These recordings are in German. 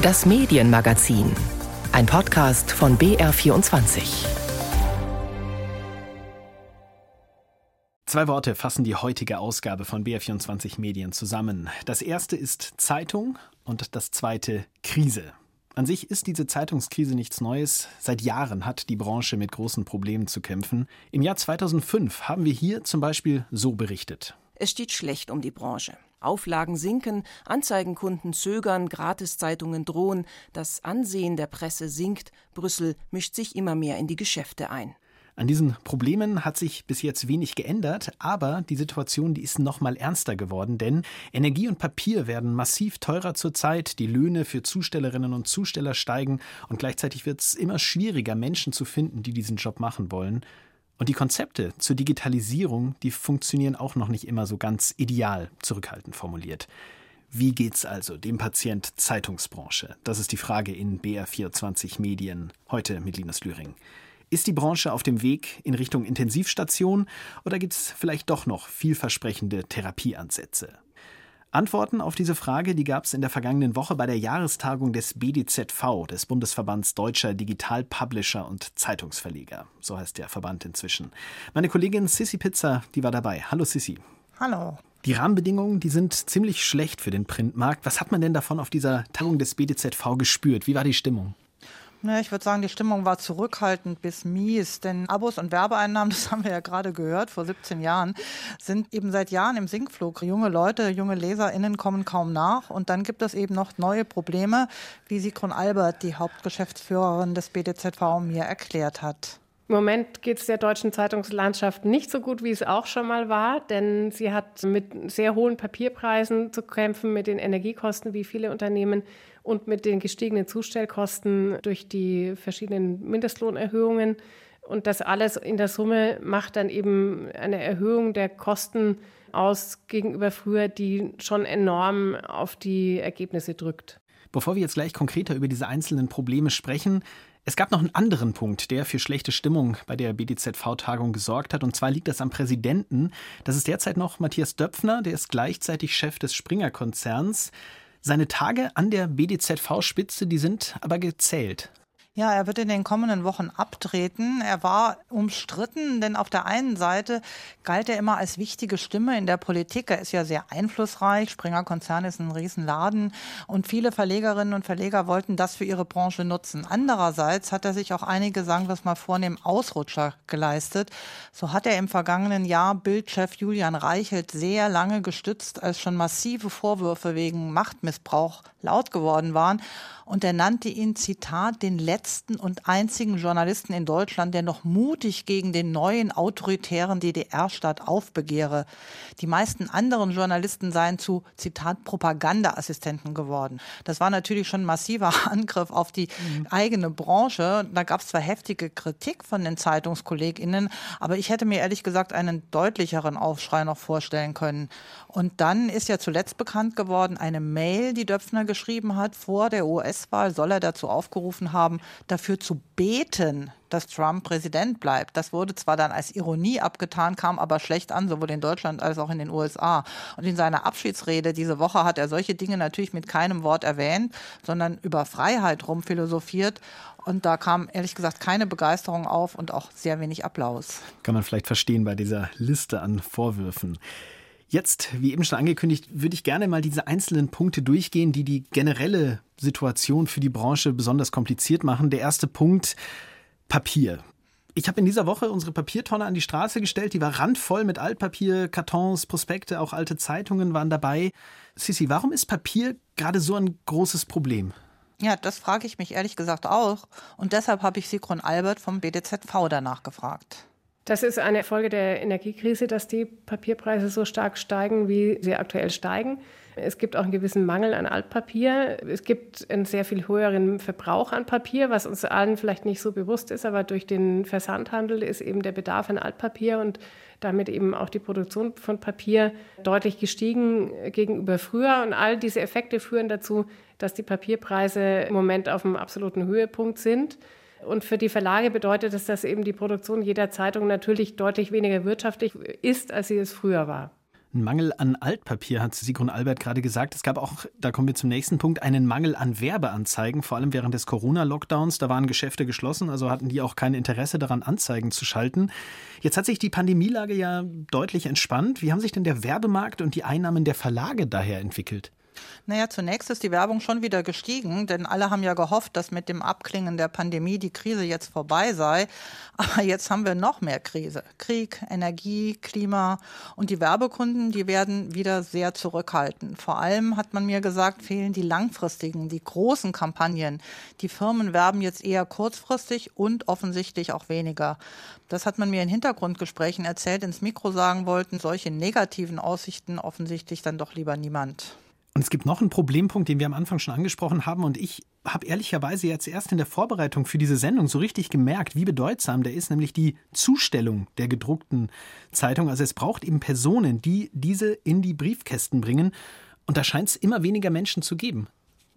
Das Medienmagazin. Ein Podcast von BR24. Zwei Worte fassen die heutige Ausgabe von BR24 Medien zusammen. Das erste ist Zeitung und das zweite Krise. An sich ist diese Zeitungskrise nichts Neues. Seit Jahren hat die Branche mit großen Problemen zu kämpfen. Im Jahr 2005 haben wir hier zum Beispiel so berichtet. Es steht schlecht um die Branche. Auflagen sinken, Anzeigenkunden zögern, Gratiszeitungen drohen, das Ansehen der Presse sinkt, Brüssel mischt sich immer mehr in die Geschäfte ein. An diesen Problemen hat sich bis jetzt wenig geändert, aber die Situation, die ist noch mal ernster geworden, denn Energie und Papier werden massiv teurer zurzeit, die Löhne für Zustellerinnen und Zusteller steigen und gleichzeitig wird es immer schwieriger, Menschen zu finden, die diesen Job machen wollen. Und die Konzepte zur Digitalisierung, die funktionieren auch noch nicht immer so ganz ideal, zurückhaltend formuliert. Wie geht's also dem Patient Zeitungsbranche? Das ist die Frage in BR24 Medien heute mit Linus Lühring. Ist die Branche auf dem Weg in Richtung Intensivstation oder gibt es vielleicht doch noch vielversprechende Therapieansätze? Antworten auf diese Frage, die gab es in der vergangenen Woche bei der Jahrestagung des BDZV, des Bundesverbands Deutscher Digital Publisher und Zeitungsverleger. So heißt der Verband inzwischen. Meine Kollegin Sissy Pizza, die war dabei. Hallo Sissy. Hallo. Die Rahmenbedingungen, die sind ziemlich schlecht für den Printmarkt. Was hat man denn davon auf dieser Tagung des BDZV gespürt? Wie war die Stimmung? Ja, ich würde sagen, die Stimmung war zurückhaltend bis mies, denn Abos und Werbeeinnahmen, das haben wir ja gerade gehört, vor 17 Jahren, sind eben seit Jahren im Sinkflug. Junge Leute, junge LeserInnen kommen kaum nach und dann gibt es eben noch neue Probleme, wie Sigrun Albert, die Hauptgeschäftsführerin des BDZV, mir erklärt hat. Im Moment geht es der deutschen Zeitungslandschaft nicht so gut, wie es auch schon mal war, denn sie hat mit sehr hohen Papierpreisen zu kämpfen, mit den Energiekosten wie viele Unternehmen und mit den gestiegenen Zustellkosten durch die verschiedenen Mindestlohnerhöhungen. Und das alles in der Summe macht dann eben eine Erhöhung der Kosten aus gegenüber früher, die schon enorm auf die Ergebnisse drückt. Bevor wir jetzt gleich konkreter über diese einzelnen Probleme sprechen, es gab noch einen anderen Punkt, der für schlechte Stimmung bei der BDZV-Tagung gesorgt hat. Und zwar liegt das am Präsidenten. Das ist derzeit noch Matthias Döpfner, der ist gleichzeitig Chef des Springer-Konzerns. Seine Tage an der BDZV-Spitze, die sind aber gezählt. Ja, er wird in den kommenden Wochen abtreten. Er war umstritten, denn auf der einen Seite galt er immer als wichtige Stimme in der Politik. Er ist ja sehr einflussreich. Springer Konzern ist ein Riesenladen und viele Verlegerinnen und Verleger wollten das für ihre Branche nutzen. Andererseits hat er sich auch einige, sagen wir es mal vornehm, Ausrutscher geleistet. So hat er im vergangenen Jahr Bildchef Julian Reichelt sehr lange gestützt, als schon massive Vorwürfe wegen Machtmissbrauch laut geworden waren und er nannte ihn, Zitat, den letzten und einzigen Journalisten in Deutschland, der noch mutig gegen den neuen autoritären DDR-Staat aufbegehre. Die meisten anderen Journalisten seien zu, Zitat, Propagandaassistenten geworden. Das war natürlich schon ein massiver Angriff auf die mhm. eigene Branche. Da gab es zwar heftige Kritik von den ZeitungskollegInnen, aber ich hätte mir ehrlich gesagt einen deutlicheren Aufschrei noch vorstellen können. Und dann ist ja zuletzt bekannt geworden, eine Mail, die Döpfner geschrieben hat vor der US-Wahl, soll er dazu aufgerufen haben, dafür zu beten, dass Trump Präsident bleibt. Das wurde zwar dann als Ironie abgetan, kam aber schlecht an, sowohl in Deutschland als auch in den USA. Und in seiner Abschiedsrede diese Woche hat er solche Dinge natürlich mit keinem Wort erwähnt, sondern über Freiheit rumphilosophiert. Und da kam ehrlich gesagt keine Begeisterung auf und auch sehr wenig Applaus. Kann man vielleicht verstehen bei dieser Liste an Vorwürfen. Jetzt, wie eben schon angekündigt, würde ich gerne mal diese einzelnen Punkte durchgehen, die die generelle Situation für die Branche besonders kompliziert machen. Der erste Punkt, Papier. Ich habe in dieser Woche unsere Papiertonne an die Straße gestellt. Die war randvoll mit Altpapier, Kartons, Prospekte, auch alte Zeitungen waren dabei. Sissi, warum ist Papier gerade so ein großes Problem? Ja, das frage ich mich ehrlich gesagt auch. Und deshalb habe ich Sigrun Albert vom BDZV danach gefragt. Das ist eine Folge der Energiekrise, dass die Papierpreise so stark steigen, wie sie aktuell steigen. Es gibt auch einen gewissen Mangel an Altpapier. Es gibt einen sehr viel höheren Verbrauch an Papier, was uns allen vielleicht nicht so bewusst ist, aber durch den Versandhandel ist eben der Bedarf an Altpapier und damit eben auch die Produktion von Papier deutlich gestiegen gegenüber früher. Und all diese Effekte führen dazu, dass die Papierpreise im Moment auf einem absoluten Höhepunkt sind. Und für die Verlage bedeutet es, dass eben die Produktion jeder Zeitung natürlich deutlich weniger wirtschaftlich ist, als sie es früher war. Ein Mangel an Altpapier, hat Sigrun Albert gerade gesagt. Es gab auch, da kommen wir zum nächsten Punkt, einen Mangel an Werbeanzeigen, vor allem während des Corona-Lockdowns. Da waren Geschäfte geschlossen, also hatten die auch kein Interesse daran, Anzeigen zu schalten. Jetzt hat sich die Pandemielage ja deutlich entspannt. Wie haben sich denn der Werbemarkt und die Einnahmen der Verlage daher entwickelt? Naja, zunächst ist die Werbung schon wieder gestiegen, denn alle haben ja gehofft, dass mit dem Abklingen der Pandemie die Krise jetzt vorbei sei. Aber jetzt haben wir noch mehr Krise. Krieg, Energie, Klima und die Werbekunden, die werden wieder sehr zurückhalten. Vor allem hat man mir gesagt, fehlen die langfristigen, die großen Kampagnen. Die Firmen werben jetzt eher kurzfristig und offensichtlich auch weniger. Das hat man mir in Hintergrundgesprächen erzählt, ins Mikro sagen wollten, solche negativen Aussichten offensichtlich dann doch lieber niemand. Und es gibt noch einen Problempunkt, den wir am Anfang schon angesprochen haben. Und ich habe ehrlicherweise jetzt erst in der Vorbereitung für diese Sendung so richtig gemerkt, wie bedeutsam der ist, nämlich die Zustellung der gedruckten Zeitung. Also es braucht eben Personen, die diese in die Briefkästen bringen. Und da scheint es immer weniger Menschen zu geben.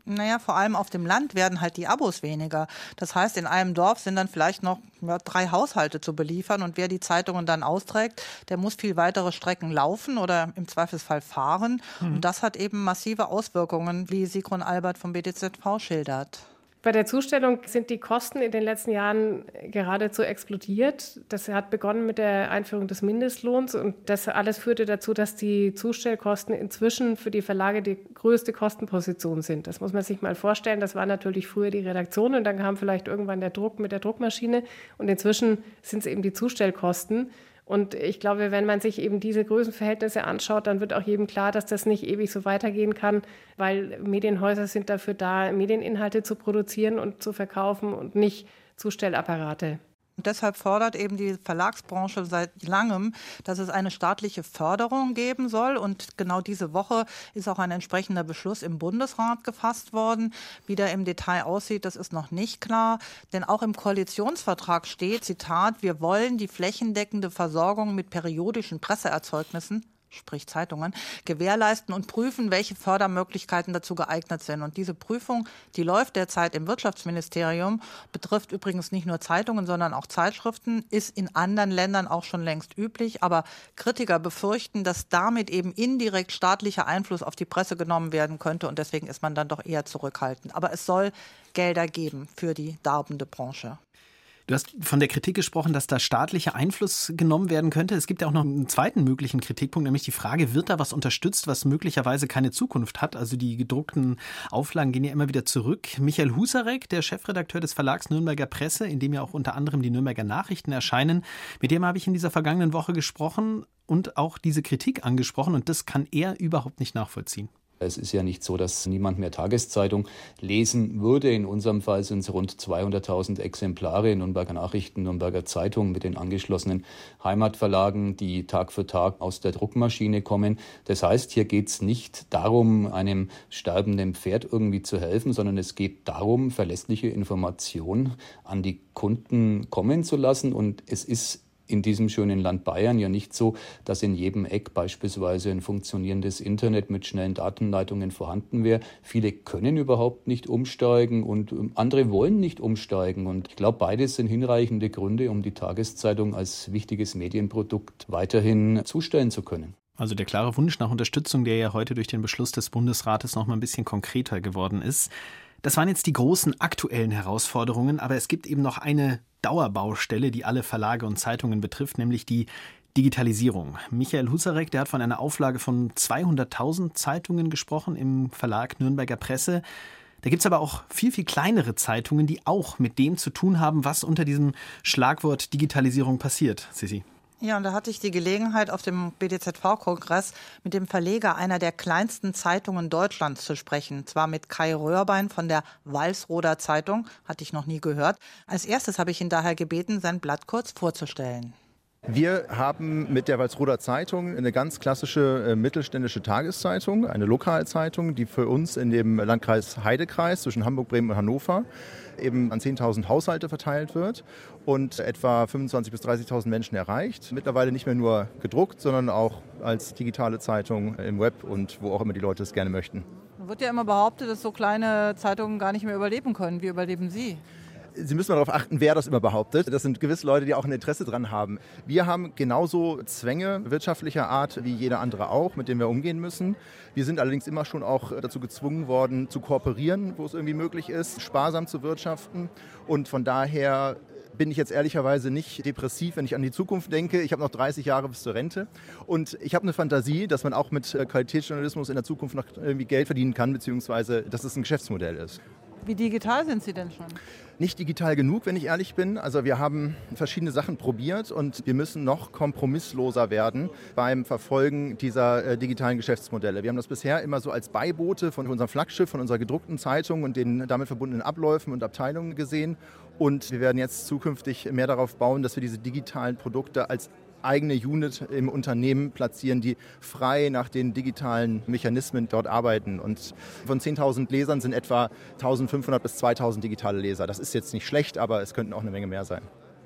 Naja, vor allem auf dem Land werden halt die Abos weniger. Das heißt, in einem Dorf sind dann vielleicht noch drei Haushalte zu beliefern und wer die Zeitungen dann austrägt, der muss viel weitere Strecken laufen oder im Zweifelsfall fahren. Mhm. Und das hat eben massive Auswirkungen, wie Sigrun Albert vom BDZV schildert. Bei der Zustellung sind die Kosten in den letzten Jahren geradezu explodiert. Das hat begonnen mit der Einführung des Mindestlohns und das alles führte dazu, dass die Zustellkosten inzwischen für die Verlage die größte Kostenposition sind. Das muss man sich mal vorstellen. Das war natürlich früher die Redaktion und dann kam vielleicht irgendwann der Druck mit der Druckmaschine und inzwischen sind es eben die Zustellkosten. Und ich glaube, wenn man sich eben diese Größenverhältnisse anschaut, dann wird auch jedem klar, dass das nicht ewig so weitergehen kann, weil Medienhäuser sind dafür da, Medieninhalte zu produzieren und zu verkaufen und nicht Zustellapparate. Und deshalb fordert eben die Verlagsbranche seit langem, dass es eine staatliche Förderung geben soll. Und genau diese Woche ist auch ein entsprechender Beschluss im Bundesrat gefasst worden. Wie der im Detail aussieht, das ist noch nicht klar. Denn auch im Koalitionsvertrag steht, Zitat, wir wollen die flächendeckende Versorgung mit periodischen Presseerzeugnissen sprich Zeitungen, gewährleisten und prüfen, welche Fördermöglichkeiten dazu geeignet sind. Und diese Prüfung, die läuft derzeit im Wirtschaftsministerium, betrifft übrigens nicht nur Zeitungen, sondern auch Zeitschriften, ist in anderen Ländern auch schon längst üblich. Aber Kritiker befürchten, dass damit eben indirekt staatlicher Einfluss auf die Presse genommen werden könnte. Und deswegen ist man dann doch eher zurückhaltend. Aber es soll Gelder geben für die darbende Branche. Du hast von der Kritik gesprochen, dass da staatlicher Einfluss genommen werden könnte. Es gibt ja auch noch einen zweiten möglichen Kritikpunkt, nämlich die Frage, wird da was unterstützt, was möglicherweise keine Zukunft hat? Also die gedruckten Auflagen gehen ja immer wieder zurück. Michael Husarek, der Chefredakteur des Verlags Nürnberger Presse, in dem ja auch unter anderem die Nürnberger Nachrichten erscheinen, mit dem habe ich in dieser vergangenen Woche gesprochen und auch diese Kritik angesprochen und das kann er überhaupt nicht nachvollziehen. Es ist ja nicht so, dass niemand mehr Tageszeitung lesen würde. In unserem Fall sind es rund 200.000 Exemplare in Nürnberger Nachrichten, Nürnberger Zeitung mit den angeschlossenen Heimatverlagen, die Tag für Tag aus der Druckmaschine kommen. Das heißt, hier geht es nicht darum, einem sterbenden Pferd irgendwie zu helfen, sondern es geht darum, verlässliche Informationen an die Kunden kommen zu lassen. Und es ist in diesem schönen Land Bayern ja nicht so, dass in jedem Eck beispielsweise ein funktionierendes Internet mit schnellen Datenleitungen vorhanden wäre. Viele können überhaupt nicht umsteigen und ähm, andere wollen nicht umsteigen. Und ich glaube, beides sind hinreichende Gründe, um die Tageszeitung als wichtiges Medienprodukt weiterhin zustellen zu können. Also der klare Wunsch nach Unterstützung, der ja heute durch den Beschluss des Bundesrates noch mal ein bisschen konkreter geworden ist. Das waren jetzt die großen aktuellen Herausforderungen, aber es gibt eben noch eine Dauerbaustelle, die alle Verlage und Zeitungen betrifft, nämlich die Digitalisierung. Michael Husarek, der hat von einer Auflage von 200.000 Zeitungen gesprochen im Verlag Nürnberger Presse. Da gibt es aber auch viel, viel kleinere Zeitungen, die auch mit dem zu tun haben, was unter diesem Schlagwort Digitalisierung passiert. Sissi. Ja, und da hatte ich die Gelegenheit, auf dem BDZV-Kongress mit dem Verleger einer der kleinsten Zeitungen Deutschlands zu sprechen. Zwar mit Kai Röhrbein von der Walsroder Zeitung, hatte ich noch nie gehört. Als erstes habe ich ihn daher gebeten, sein Blatt kurz vorzustellen. Wir haben mit der Walsroder Zeitung eine ganz klassische äh, mittelständische Tageszeitung, eine Lokalzeitung, die für uns in dem Landkreis Heidekreis zwischen Hamburg, Bremen und Hannover eben an 10.000 Haushalte verteilt wird und etwa 25.000 bis 30.000 Menschen erreicht. Mittlerweile nicht mehr nur gedruckt, sondern auch als digitale Zeitung im Web und wo auch immer die Leute es gerne möchten. Wird ja immer behauptet, dass so kleine Zeitungen gar nicht mehr überleben können. Wie überleben Sie? Sie müssen darauf achten, wer das immer behauptet. Das sind gewisse Leute, die auch ein Interesse dran haben. Wir haben genauso Zwänge wirtschaftlicher Art wie jeder andere auch, mit denen wir umgehen müssen. Wir sind allerdings immer schon auch dazu gezwungen worden, zu kooperieren, wo es irgendwie möglich ist, sparsam zu wirtschaften. Und von daher bin ich jetzt ehrlicherweise nicht depressiv, wenn ich an die Zukunft denke. Ich habe noch 30 Jahre bis zur Rente und ich habe eine Fantasie, dass man auch mit äh, Qualitätsjournalismus in der Zukunft noch irgendwie Geld verdienen kann, beziehungsweise dass es ein Geschäftsmodell ist. Wie digital sind Sie denn schon? Nicht digital genug, wenn ich ehrlich bin. Also wir haben verschiedene Sachen probiert und wir müssen noch kompromissloser werden beim Verfolgen dieser äh, digitalen Geschäftsmodelle. Wir haben das bisher immer so als Beiboote von unserem Flaggschiff, von unserer gedruckten Zeitung und den damit verbundenen Abläufen und Abteilungen gesehen. Und wir werden jetzt zukünftig mehr darauf bauen, dass wir diese digitalen Produkte als eigene Unit im Unternehmen platzieren, die frei nach den digitalen Mechanismen dort arbeiten. Und von 10.000 Lesern sind etwa 1.500 bis 2.000 digitale Leser. Das ist jetzt nicht schlecht, aber es könnten auch eine Menge mehr sein.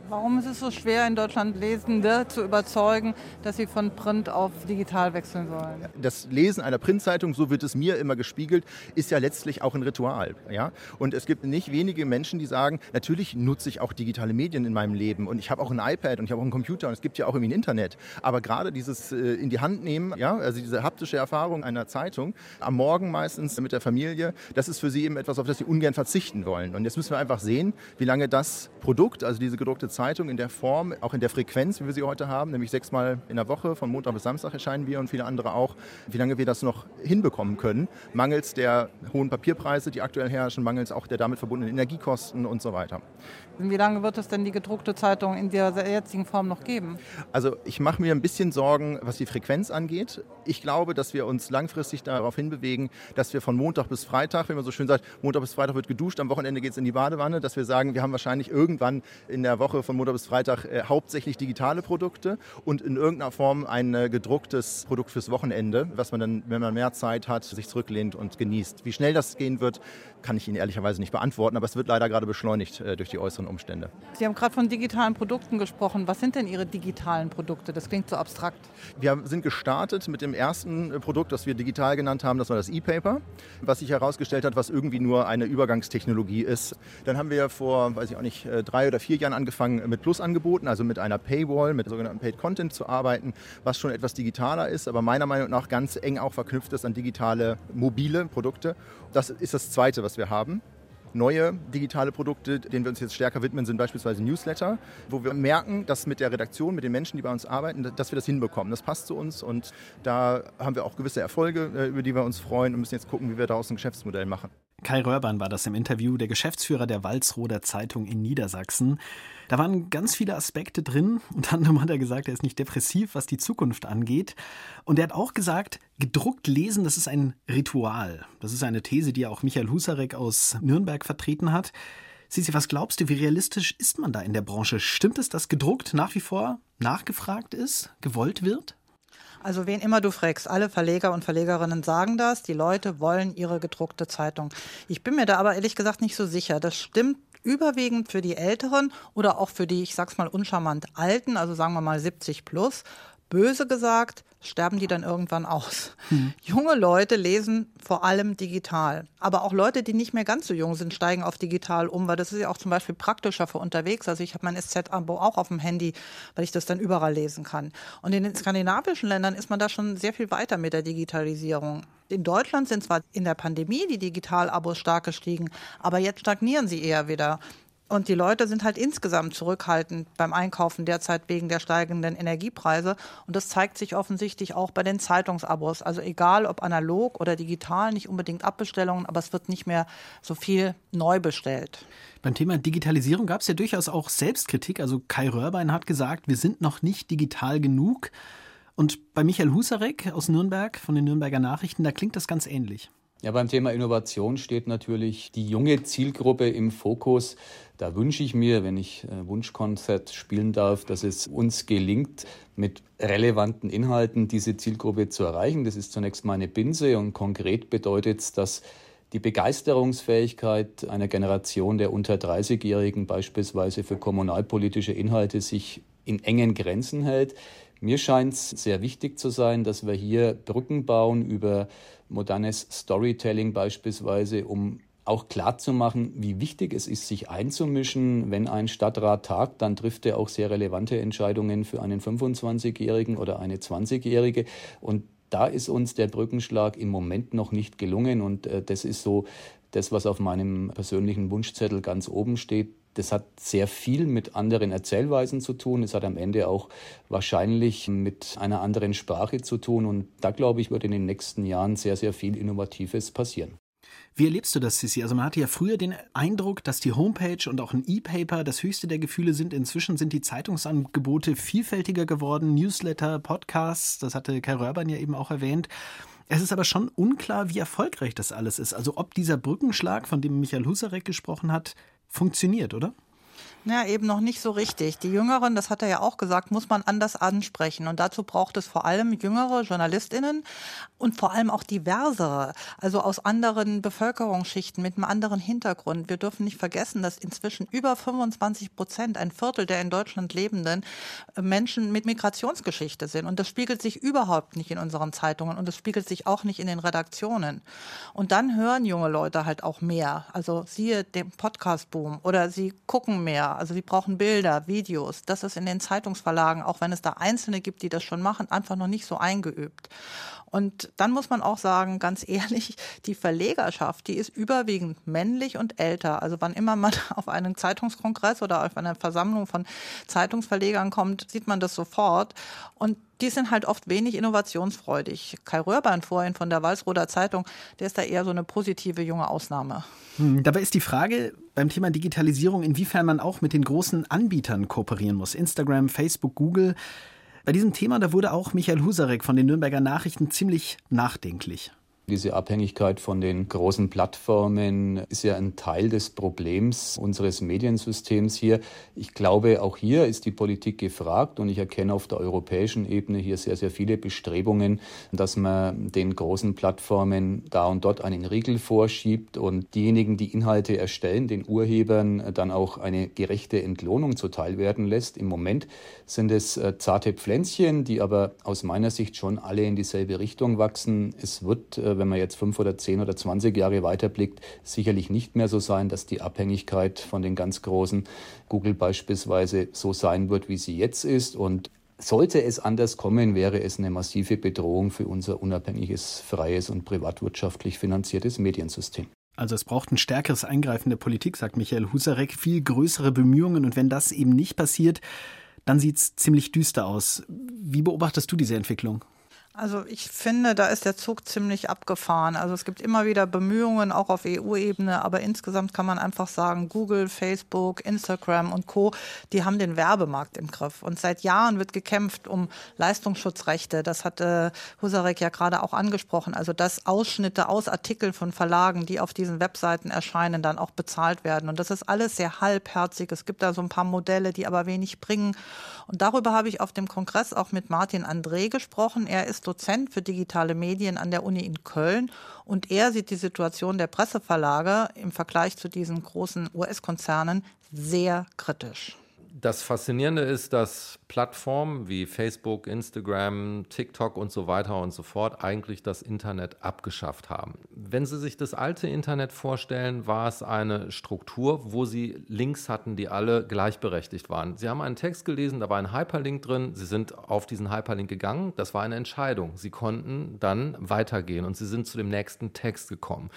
Warum ist es so schwer, in Deutschland Lesende zu überzeugen, dass sie von Print auf digital wechseln sollen? Das Lesen einer Printzeitung, so wird es mir immer gespiegelt, ist ja letztlich auch ein Ritual. Ja? Und es gibt nicht wenige Menschen, die sagen, natürlich nutze ich auch digitale Medien in meinem Leben und ich habe auch ein iPad und ich habe auch einen Computer und es gibt ja auch irgendwie ein Internet. Aber gerade dieses äh, in die Hand nehmen, ja, also diese haptische Erfahrung einer Zeitung, am Morgen meistens mit der Familie, das ist für sie eben etwas, auf das sie ungern verzichten wollen. Und jetzt müssen wir einfach sehen, wie lange das Produkt, also diese gedruckte Zeitung in der Form, auch in der Frequenz, wie wir sie heute haben, nämlich sechsmal in der Woche, von Montag bis Samstag erscheinen wir und viele andere auch, wie lange wir das noch hinbekommen können, mangels der hohen Papierpreise, die aktuell herrschen, mangels auch der damit verbundenen Energiekosten und so weiter. Wie lange wird es denn die gedruckte Zeitung in der jetzigen Form noch geben? Also ich mache mir ein bisschen Sorgen, was die Frequenz angeht. Ich glaube, dass wir uns langfristig darauf hinbewegen, dass wir von Montag bis Freitag, wenn man so schön sagt, Montag bis Freitag wird geduscht, am Wochenende geht es in die Badewanne, dass wir sagen, wir haben wahrscheinlich irgendwann in der Woche von Montag bis Freitag äh, hauptsächlich digitale Produkte und in irgendeiner Form ein äh, gedrucktes Produkt fürs Wochenende, was man dann, wenn man mehr Zeit hat, sich zurücklehnt und genießt. Wie schnell das gehen wird, kann ich Ihnen ehrlicherweise nicht beantworten, aber es wird leider gerade beschleunigt äh, durch die äußeren Umstände. Sie haben gerade von digitalen Produkten gesprochen. Was sind denn Ihre digitalen Produkte? Das klingt so abstrakt. Wir sind gestartet mit dem ersten äh, Produkt, das wir digital genannt haben, das war das E-Paper, was sich herausgestellt hat, was irgendwie nur eine Übergangstechnologie ist. Dann haben wir vor, weiß ich auch nicht, äh, drei oder vier Jahren angefangen mit Plus-Angeboten, also mit einer Paywall, mit sogenannten Paid Content zu arbeiten, was schon etwas digitaler ist, aber meiner Meinung nach ganz eng auch verknüpft ist an digitale mobile Produkte. Das ist das Zweite, was wir haben. Neue digitale Produkte, denen wir uns jetzt stärker widmen, sind beispielsweise Newsletter, wo wir merken, dass mit der Redaktion, mit den Menschen, die bei uns arbeiten, dass wir das hinbekommen. Das passt zu uns und da haben wir auch gewisse Erfolge, äh, über die wir uns freuen und müssen jetzt gucken, wie wir daraus ein Geschäftsmodell machen. Kai Röhrban war das im Interview, der Geschäftsführer der Walsroder Zeitung in Niedersachsen. Da waren ganz viele Aspekte drin. Unter anderem hat er gesagt, er ist nicht depressiv, was die Zukunft angeht. Und er hat auch gesagt, gedruckt lesen, das ist ein Ritual. Das ist eine These, die auch Michael Husarek aus Nürnberg vertreten hat. Sisi, was glaubst du, wie realistisch ist man da in der Branche? Stimmt es, dass gedruckt nach wie vor nachgefragt ist, gewollt wird? Also wen immer du fragst, alle Verleger und Verlegerinnen sagen das, die Leute wollen ihre gedruckte Zeitung. Ich bin mir da aber ehrlich gesagt nicht so sicher. Das stimmt überwiegend für die Älteren oder auch für die, ich sag's mal uncharmant Alten, also sagen wir mal 70 plus. Böse gesagt, sterben die dann irgendwann aus. Mhm. Junge Leute lesen vor allem digital. Aber auch Leute, die nicht mehr ganz so jung sind, steigen auf digital um, weil das ist ja auch zum Beispiel praktischer für unterwegs. Also ich habe mein SZ-Abo auch auf dem Handy, weil ich das dann überall lesen kann. Und in den skandinavischen Ländern ist man da schon sehr viel weiter mit der Digitalisierung. In Deutschland sind zwar in der Pandemie die Digital-Abos stark gestiegen, aber jetzt stagnieren sie eher wieder. Und die Leute sind halt insgesamt zurückhaltend beim Einkaufen derzeit wegen der steigenden Energiepreise. Und das zeigt sich offensichtlich auch bei den Zeitungsabos. Also egal ob analog oder digital, nicht unbedingt Abbestellungen, aber es wird nicht mehr so viel neu bestellt. Beim Thema Digitalisierung gab es ja durchaus auch Selbstkritik. Also Kai Röhrbein hat gesagt, wir sind noch nicht digital genug. Und bei Michael Husarek aus Nürnberg von den Nürnberger Nachrichten, da klingt das ganz ähnlich. Ja, beim Thema Innovation steht natürlich die junge Zielgruppe im Fokus. Da wünsche ich mir, wenn ich äh, Wunschkonzert spielen darf, dass es uns gelingt, mit relevanten Inhalten diese Zielgruppe zu erreichen. Das ist zunächst mal eine Binse und konkret bedeutet es, dass die Begeisterungsfähigkeit einer Generation der unter 30-Jährigen beispielsweise für kommunalpolitische Inhalte sich in engen Grenzen hält. Mir scheint es sehr wichtig zu sein, dass wir hier Brücken bauen über modernes Storytelling beispielsweise, um auch klar zu machen, wie wichtig es ist, sich einzumischen. Wenn ein Stadtrat tagt, dann trifft er auch sehr relevante Entscheidungen für einen 25-Jährigen oder eine 20-Jährige. Und da ist uns der Brückenschlag im Moment noch nicht gelungen. Und äh, das ist so das, was auf meinem persönlichen Wunschzettel ganz oben steht. Das hat sehr viel mit anderen Erzählweisen zu tun. Es hat am Ende auch wahrscheinlich mit einer anderen Sprache zu tun. Und da, glaube ich, wird in den nächsten Jahren sehr, sehr viel Innovatives passieren. Wie erlebst du das, Sissi? Also man hatte ja früher den Eindruck, dass die Homepage und auch ein E-Paper das höchste der Gefühle sind. Inzwischen sind die Zeitungsangebote vielfältiger geworden. Newsletter, Podcasts, das hatte Kai Rörbern ja eben auch erwähnt. Es ist aber schon unklar, wie erfolgreich das alles ist. Also ob dieser Brückenschlag, von dem Michael Husarek gesprochen hat, funktioniert, oder? Ja, eben noch nicht so richtig. Die Jüngeren, das hat er ja auch gesagt, muss man anders ansprechen. Und dazu braucht es vor allem jüngere JournalistInnen und vor allem auch diversere, also aus anderen Bevölkerungsschichten mit einem anderen Hintergrund. Wir dürfen nicht vergessen, dass inzwischen über 25 Prozent, ein Viertel der in Deutschland lebenden äh, Menschen mit Migrationsgeschichte sind. Und das spiegelt sich überhaupt nicht in unseren Zeitungen und das spiegelt sich auch nicht in den Redaktionen. Und dann hören junge Leute halt auch mehr. Also siehe den Podcast-Boom oder sie gucken mehr also sie brauchen Bilder, Videos. Das ist in den Zeitungsverlagen, auch wenn es da Einzelne gibt, die das schon machen, einfach noch nicht so eingeübt. Und dann muss man auch sagen, ganz ehrlich, die Verlegerschaft, die ist überwiegend männlich und älter. Also wann immer man auf einen Zeitungskongress oder auf eine Versammlung von Zeitungsverlegern kommt, sieht man das sofort. Und die sind halt oft wenig innovationsfreudig. Kai Röhrbein vorhin von der Walsroder Zeitung, der ist da eher so eine positive junge Ausnahme. Hm, dabei ist die Frage beim Thema Digitalisierung, inwiefern man auch mit den großen Anbietern kooperieren muss. Instagram, Facebook, Google. Bei diesem Thema, da wurde auch Michael Husarek von den Nürnberger Nachrichten ziemlich nachdenklich. Diese Abhängigkeit von den großen Plattformen ist ja ein Teil des Problems unseres Mediensystems hier. Ich glaube, auch hier ist die Politik gefragt und ich erkenne auf der europäischen Ebene hier sehr, sehr viele Bestrebungen, dass man den großen Plattformen da und dort einen Riegel vorschiebt und diejenigen, die Inhalte erstellen, den Urhebern dann auch eine gerechte Entlohnung zuteil werden lässt. Im Moment sind es äh, zarte Pflänzchen, die aber aus meiner Sicht schon alle in dieselbe Richtung wachsen. Es wird äh, wenn man jetzt fünf oder zehn oder zwanzig Jahre weiterblickt, sicherlich nicht mehr so sein, dass die Abhängigkeit von den ganz großen Google beispielsweise so sein wird, wie sie jetzt ist. Und sollte es anders kommen, wäre es eine massive Bedrohung für unser unabhängiges, freies und privatwirtschaftlich finanziertes Mediensystem. Also es braucht ein stärkeres Eingreifen der Politik, sagt Michael Husarek, viel größere Bemühungen. Und wenn das eben nicht passiert, dann sieht es ziemlich düster aus. Wie beobachtest du diese Entwicklung? Also ich finde, da ist der Zug ziemlich abgefahren. Also es gibt immer wieder Bemühungen, auch auf EU-Ebene, aber insgesamt kann man einfach sagen, Google, Facebook, Instagram und Co., die haben den Werbemarkt im Griff. Und seit Jahren wird gekämpft um Leistungsschutzrechte. Das hat äh, Husarek ja gerade auch angesprochen. Also dass Ausschnitte aus Artikeln von Verlagen, die auf diesen Webseiten erscheinen, dann auch bezahlt werden. Und das ist alles sehr halbherzig. Es gibt da so ein paar Modelle, die aber wenig bringen. Und darüber habe ich auf dem Kongress auch mit Martin André gesprochen. Er ist Dozent für digitale Medien an der Uni in Köln und er sieht die Situation der Presseverlage im Vergleich zu diesen großen US-Konzernen sehr kritisch. Das Faszinierende ist, dass Plattformen wie Facebook, Instagram, TikTok und so weiter und so fort eigentlich das Internet abgeschafft haben. Wenn Sie sich das alte Internet vorstellen, war es eine Struktur, wo Sie Links hatten, die alle gleichberechtigt waren. Sie haben einen Text gelesen, da war ein Hyperlink drin, Sie sind auf diesen Hyperlink gegangen, das war eine Entscheidung. Sie konnten dann weitergehen und Sie sind zu dem nächsten Text gekommen.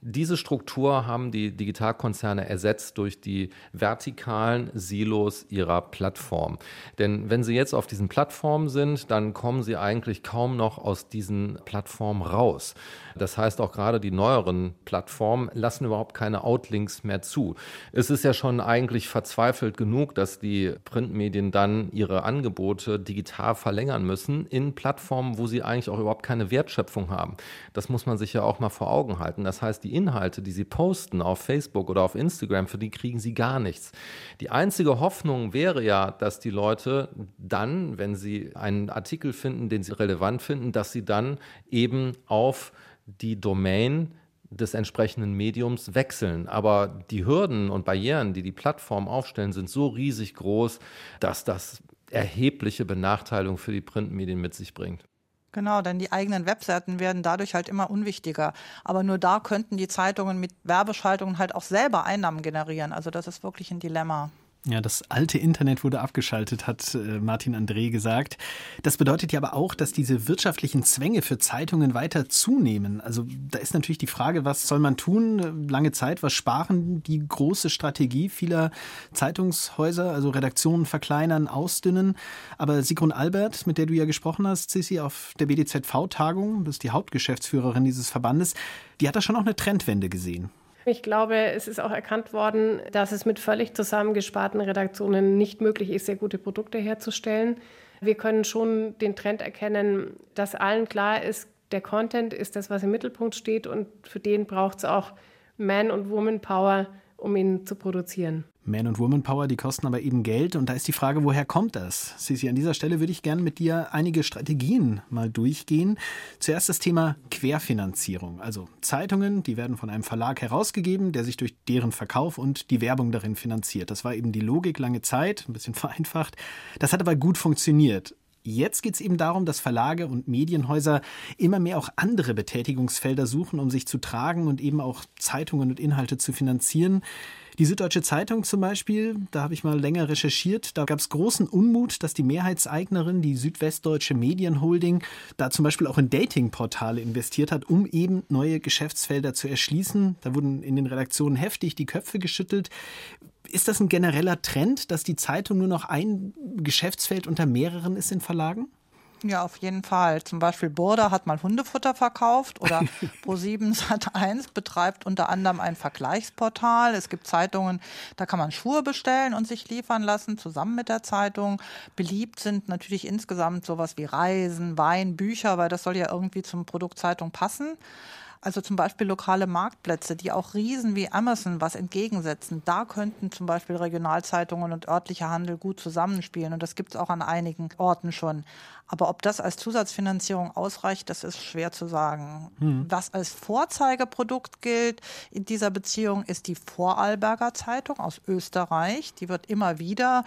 Diese Struktur haben die Digitalkonzerne ersetzt durch die vertikalen Silos ihrer Plattform. Denn wenn sie jetzt auf diesen Plattformen sind, dann kommen sie eigentlich kaum noch aus diesen Plattformen raus. Das heißt, auch gerade die neueren Plattformen lassen überhaupt keine Outlinks mehr zu. Es ist ja schon eigentlich verzweifelt genug, dass die Printmedien dann ihre Angebote digital verlängern müssen in Plattformen, wo sie eigentlich auch überhaupt keine Wertschöpfung haben. Das muss man sich ja auch mal vor Augen halten. Das heißt, die Inhalte, die Sie posten auf Facebook oder auf Instagram, für die kriegen Sie gar nichts. Die einzige Hoffnung wäre ja, dass die Leute dann, wenn sie einen Artikel finden, den sie relevant finden, dass sie dann eben auf die Domain des entsprechenden Mediums wechseln. Aber die Hürden und Barrieren, die die Plattformen aufstellen, sind so riesig groß, dass das erhebliche Benachteiligung für die Printmedien mit sich bringt. Genau, denn die eigenen Webseiten werden dadurch halt immer unwichtiger. Aber nur da könnten die Zeitungen mit Werbeschaltungen halt auch selber Einnahmen generieren. Also das ist wirklich ein Dilemma. Ja, das alte Internet wurde abgeschaltet, hat äh, Martin André gesagt. Das bedeutet ja aber auch, dass diese wirtschaftlichen Zwänge für Zeitungen weiter zunehmen. Also da ist natürlich die Frage, was soll man tun? Lange Zeit war Sparen die große Strategie vieler Zeitungshäuser, also Redaktionen verkleinern, ausdünnen. Aber Sigrun Albert, mit der du ja gesprochen hast, Sissi, auf der BDZV-Tagung, das ist die Hauptgeschäftsführerin dieses Verbandes, die hat da schon auch eine Trendwende gesehen. Ich glaube, es ist auch erkannt worden, dass es mit völlig zusammengesparten Redaktionen nicht möglich ist, sehr gute Produkte herzustellen. Wir können schon den Trend erkennen, dass allen klar ist, der Content ist das, was im Mittelpunkt steht und für den braucht es auch Man- und Woman-Power, um ihn zu produzieren. Man- und Woman-Power, die kosten aber eben Geld. Und da ist die Frage, woher kommt das? Sisi, an dieser Stelle würde ich gerne mit dir einige Strategien mal durchgehen. Zuerst das Thema Querfinanzierung. Also Zeitungen, die werden von einem Verlag herausgegeben, der sich durch deren Verkauf und die Werbung darin finanziert. Das war eben die Logik lange Zeit, ein bisschen vereinfacht. Das hat aber gut funktioniert. Jetzt geht es eben darum, dass Verlage und Medienhäuser immer mehr auch andere Betätigungsfelder suchen, um sich zu tragen und eben auch Zeitungen und Inhalte zu finanzieren. Die Süddeutsche Zeitung zum Beispiel, da habe ich mal länger recherchiert, da gab es großen Unmut, dass die Mehrheitseignerin, die Südwestdeutsche Medienholding, da zum Beispiel auch in Datingportale investiert hat, um eben neue Geschäftsfelder zu erschließen. Da wurden in den Redaktionen heftig die Köpfe geschüttelt. Ist das ein genereller Trend, dass die Zeitung nur noch ein Geschäftsfeld unter mehreren ist in Verlagen? Ja, auf jeden Fall. Zum Beispiel Burda hat mal Hundefutter verkauft oder Pro7 Sat1 betreibt unter anderem ein Vergleichsportal. Es gibt Zeitungen, da kann man Schuhe bestellen und sich liefern lassen, zusammen mit der Zeitung. Beliebt sind natürlich insgesamt sowas wie Reisen, Wein, Bücher, weil das soll ja irgendwie zum Produkt Zeitung passen. Also zum Beispiel lokale Marktplätze, die auch Riesen wie Amazon was entgegensetzen. Da könnten zum Beispiel Regionalzeitungen und örtlicher Handel gut zusammenspielen. Und das gibt es auch an einigen Orten schon. Aber ob das als Zusatzfinanzierung ausreicht, das ist schwer zu sagen. Hm. Was als Vorzeigeprodukt gilt in dieser Beziehung, ist die Vorarlberger Zeitung aus Österreich. Die wird immer wieder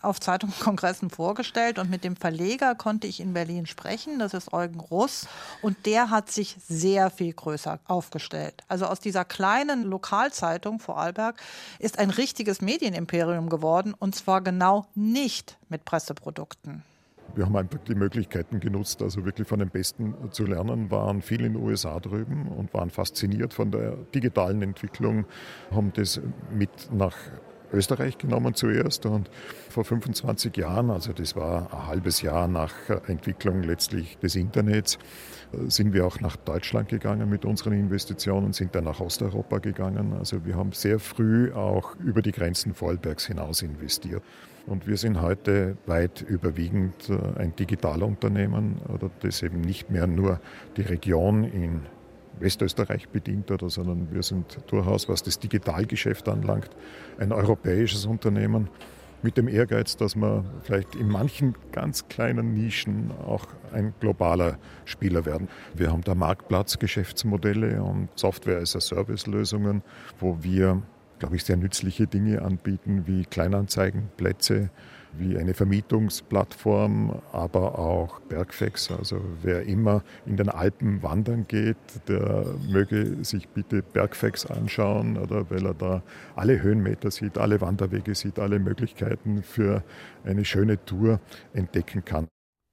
auf Zeitungskongressen vorgestellt und mit dem Verleger konnte ich in Berlin sprechen. Das ist Eugen Russ und der hat sich sehr viel größer aufgestellt. Also aus dieser kleinen Lokalzeitung Vorarlberg ist ein richtiges Medienimperium geworden und zwar genau nicht mit Presseprodukten. Wir haben einfach die Möglichkeiten genutzt, also wirklich von den Besten zu lernen, waren viel in den USA drüben und waren fasziniert von der digitalen Entwicklung, haben das mit nach Österreich genommen zuerst und vor 25 Jahren, also das war ein halbes Jahr nach Entwicklung letztlich des Internets, sind wir auch nach Deutschland gegangen mit unseren Investitionen, sind dann nach Osteuropa gegangen. Also wir haben sehr früh auch über die Grenzen Vorarlbergs hinaus investiert. Und wir sind heute weit überwiegend äh, ein Digitalunternehmen, oder das eben nicht mehr nur die Region in Westösterreich bedient oder, sondern wir sind durchaus, was das Digitalgeschäft anlangt, ein europäisches Unternehmen mit dem Ehrgeiz, dass wir vielleicht in manchen ganz kleinen Nischen auch ein globaler Spieler werden. Wir haben da Marktplatzgeschäftsmodelle und Software-as-a-Service-Lösungen, wo wir glaube ich, sehr nützliche Dinge anbieten, wie Kleinanzeigenplätze, wie eine Vermietungsplattform, aber auch Bergfex. Also wer immer in den Alpen wandern geht, der möge sich bitte Bergfex anschauen, oder weil er da alle Höhenmeter sieht, alle Wanderwege sieht, alle Möglichkeiten für eine schöne Tour entdecken kann.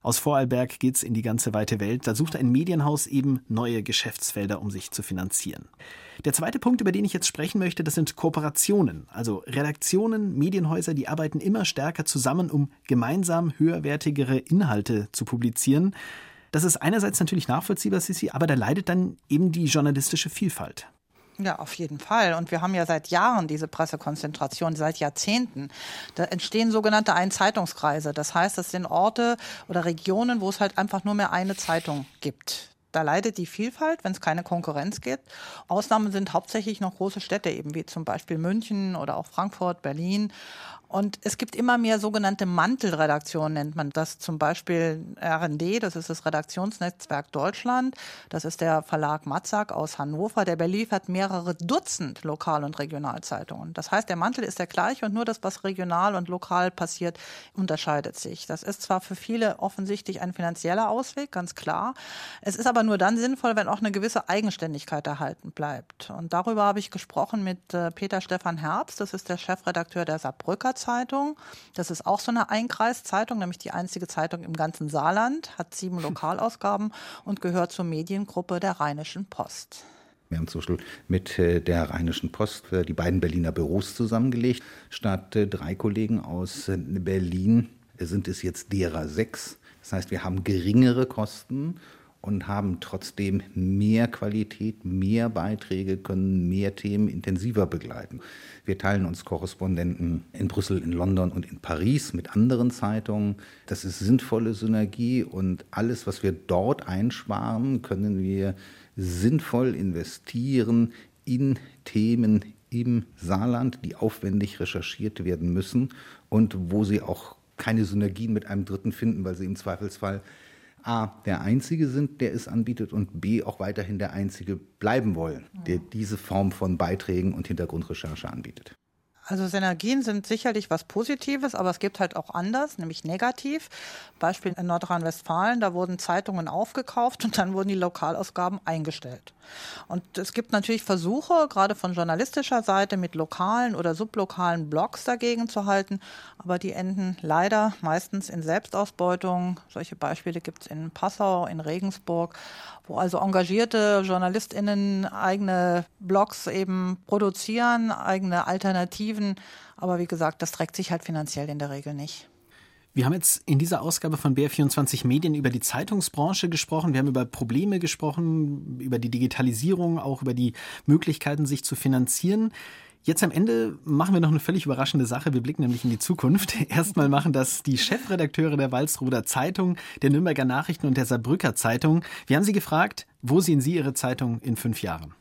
Aus Vorarlberg geht's in die ganze weite Welt. Da sucht ein Medienhaus eben neue Geschäftsfelder, um sich zu finanzieren. Der zweite Punkt, über den ich jetzt sprechen möchte, das sind Kooperationen. Also Redaktionen, Medienhäuser, die arbeiten immer stärker zusammen, um gemeinsam höherwertigere Inhalte zu publizieren. Das ist einerseits natürlich nachvollziehbar, Sissi, aber da leidet dann eben die journalistische Vielfalt. Ja, auf jeden Fall. Und wir haben ja seit Jahren diese Pressekonzentration, seit Jahrzehnten. Da entstehen sogenannte Einzeitungskreise. Das heißt, das sind Orte oder Regionen, wo es halt einfach nur mehr eine Zeitung gibt. Da leidet die Vielfalt, wenn es keine Konkurrenz gibt. Ausnahmen sind hauptsächlich noch große Städte, eben wie zum Beispiel München oder auch Frankfurt, Berlin. Und es gibt immer mehr sogenannte Mantelredaktionen, nennt man das. Zum Beispiel RND, das ist das Redaktionsnetzwerk Deutschland. Das ist der Verlag Matzak aus Hannover. Der beliefert mehrere Dutzend Lokal- und Regionalzeitungen. Das heißt, der Mantel ist der gleiche und nur das, was regional und lokal passiert, unterscheidet sich. Das ist zwar für viele offensichtlich ein finanzieller Ausweg, ganz klar. Es ist aber nur dann sinnvoll, wenn auch eine gewisse Eigenständigkeit erhalten bleibt. Und darüber habe ich gesprochen mit äh, Peter Stefan Herbst. Das ist der Chefredakteur der Saarbrücker Zeitung. Das ist auch so eine Einkreiszeitung, nämlich die einzige Zeitung im ganzen Saarland, hat sieben Lokalausgaben und gehört zur Mediengruppe der Rheinischen Post. Wir haben zum Beispiel mit äh, der Rheinischen Post äh, die beiden Berliner Büros zusammengelegt. Statt äh, drei Kollegen aus Berlin sind es jetzt derer sechs. Das heißt, wir haben geringere Kosten und haben trotzdem mehr Qualität, mehr Beiträge, können mehr Themen intensiver begleiten. Wir teilen uns Korrespondenten in Brüssel, in London und in Paris mit anderen Zeitungen. Das ist sinnvolle Synergie und alles, was wir dort einsparen, können wir sinnvoll investieren in Themen im Saarland, die aufwendig recherchiert werden müssen und wo sie auch keine Synergien mit einem Dritten finden, weil sie im Zweifelsfall A, der Einzige sind, der es anbietet und B, auch weiterhin der Einzige bleiben wollen, der diese Form von Beiträgen und Hintergrundrecherche anbietet. Also Synergien sind sicherlich was Positives, aber es gibt halt auch anders, nämlich negativ. Beispiel in Nordrhein-Westfalen, da wurden Zeitungen aufgekauft und dann wurden die Lokalausgaben eingestellt. Und es gibt natürlich Versuche, gerade von journalistischer Seite, mit lokalen oder sublokalen Blogs dagegen zu halten, aber die enden leider meistens in Selbstausbeutung. Solche Beispiele gibt es in Passau, in Regensburg, wo also engagierte JournalistInnen eigene Blogs eben produzieren, eigene Alternativen. Aber wie gesagt, das trägt sich halt finanziell in der Regel nicht. Wir haben jetzt in dieser Ausgabe von BR24 Medien über die Zeitungsbranche gesprochen. Wir haben über Probleme gesprochen, über die Digitalisierung, auch über die Möglichkeiten, sich zu finanzieren. Jetzt am Ende machen wir noch eine völlig überraschende Sache. Wir blicken nämlich in die Zukunft. Erstmal machen das die Chefredakteure der Walsroder Zeitung, der Nürnberger Nachrichten und der Saarbrücker Zeitung. Wir haben sie gefragt, wo sehen Sie Ihre Zeitung in fünf Jahren?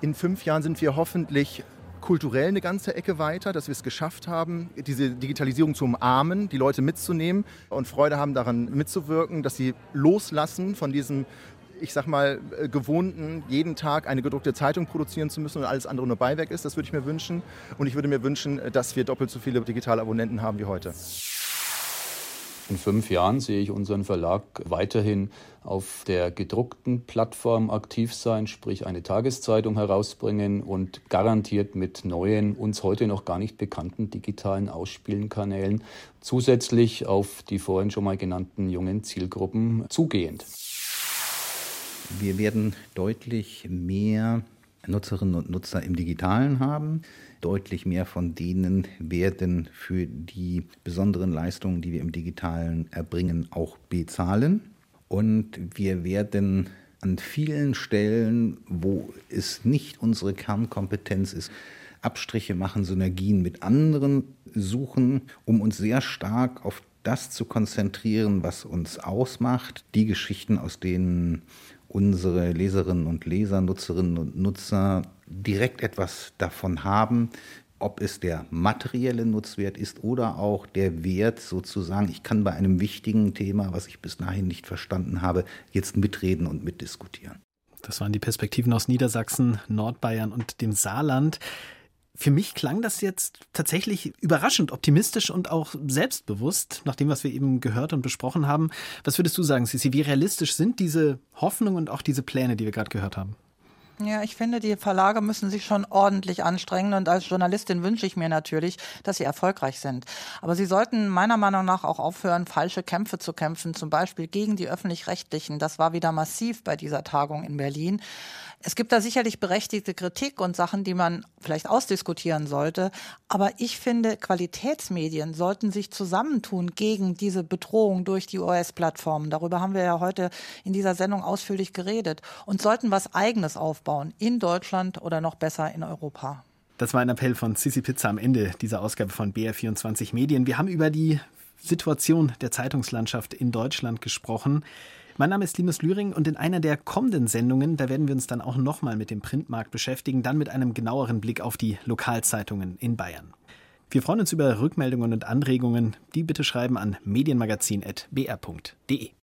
In fünf Jahren sind wir hoffentlich kulturell eine ganze Ecke weiter, dass wir es geschafft haben, diese Digitalisierung zu umarmen, die Leute mitzunehmen und Freude haben daran mitzuwirken, dass sie loslassen von diesem ich sag mal, äh, gewohnten, jeden Tag eine gedruckte Zeitung produzieren zu müssen und alles andere nur Beiwerk ist. Das würde ich mir wünschen. Und ich würde mir wünschen, dass wir doppelt so viele digitale Abonnenten haben wie heute. In fünf Jahren sehe ich unseren Verlag weiterhin auf der gedruckten Plattform aktiv sein, sprich eine Tageszeitung herausbringen und garantiert mit neuen, uns heute noch gar nicht bekannten digitalen Ausspielenkanälen zusätzlich auf die vorhin schon mal genannten jungen Zielgruppen zugehend. Wir werden deutlich mehr Nutzerinnen und Nutzer im Digitalen haben. Deutlich mehr von denen werden für die besonderen Leistungen, die wir im Digitalen erbringen, auch bezahlen. Und wir werden an vielen Stellen, wo es nicht unsere Kernkompetenz ist, Abstriche machen, Synergien mit anderen suchen, um uns sehr stark auf das zu konzentrieren, was uns ausmacht, die Geschichten, aus denen unsere Leserinnen und Leser, Nutzerinnen und Nutzer direkt etwas davon haben, ob es der materielle Nutzwert ist oder auch der Wert sozusagen, ich kann bei einem wichtigen Thema, was ich bis dahin nicht verstanden habe, jetzt mitreden und mitdiskutieren. Das waren die Perspektiven aus Niedersachsen, Nordbayern und dem Saarland. Für mich klang das jetzt tatsächlich überraschend optimistisch und auch selbstbewusst, nach dem, was wir eben gehört und besprochen haben. Was würdest du sagen, Sissi, wie realistisch sind diese Hoffnungen und auch diese Pläne, die wir gerade gehört haben? Ja, ich finde, die Verlage müssen sich schon ordentlich anstrengen und als Journalistin wünsche ich mir natürlich, dass sie erfolgreich sind. Aber sie sollten meiner Meinung nach auch aufhören, falsche Kämpfe zu kämpfen, zum Beispiel gegen die öffentlich-rechtlichen. Das war wieder massiv bei dieser Tagung in Berlin. Es gibt da sicherlich berechtigte Kritik und Sachen, die man vielleicht ausdiskutieren sollte. Aber ich finde, Qualitätsmedien sollten sich zusammentun gegen diese Bedrohung durch die OS-Plattformen. Darüber haben wir ja heute in dieser Sendung ausführlich geredet und sollten was Eigenes aufbauen in Deutschland oder noch besser in Europa. Das war ein Appell von Sissi Pizza am Ende dieser Ausgabe von BR24 Medien. Wir haben über die Situation der Zeitungslandschaft in Deutschland gesprochen. Mein Name ist Linus Lühring und in einer der kommenden Sendungen, da werden wir uns dann auch nochmal mit dem Printmarkt beschäftigen, dann mit einem genaueren Blick auf die Lokalzeitungen in Bayern. Wir freuen uns über Rückmeldungen und Anregungen. Die bitte schreiben an medienmagazin.br.de.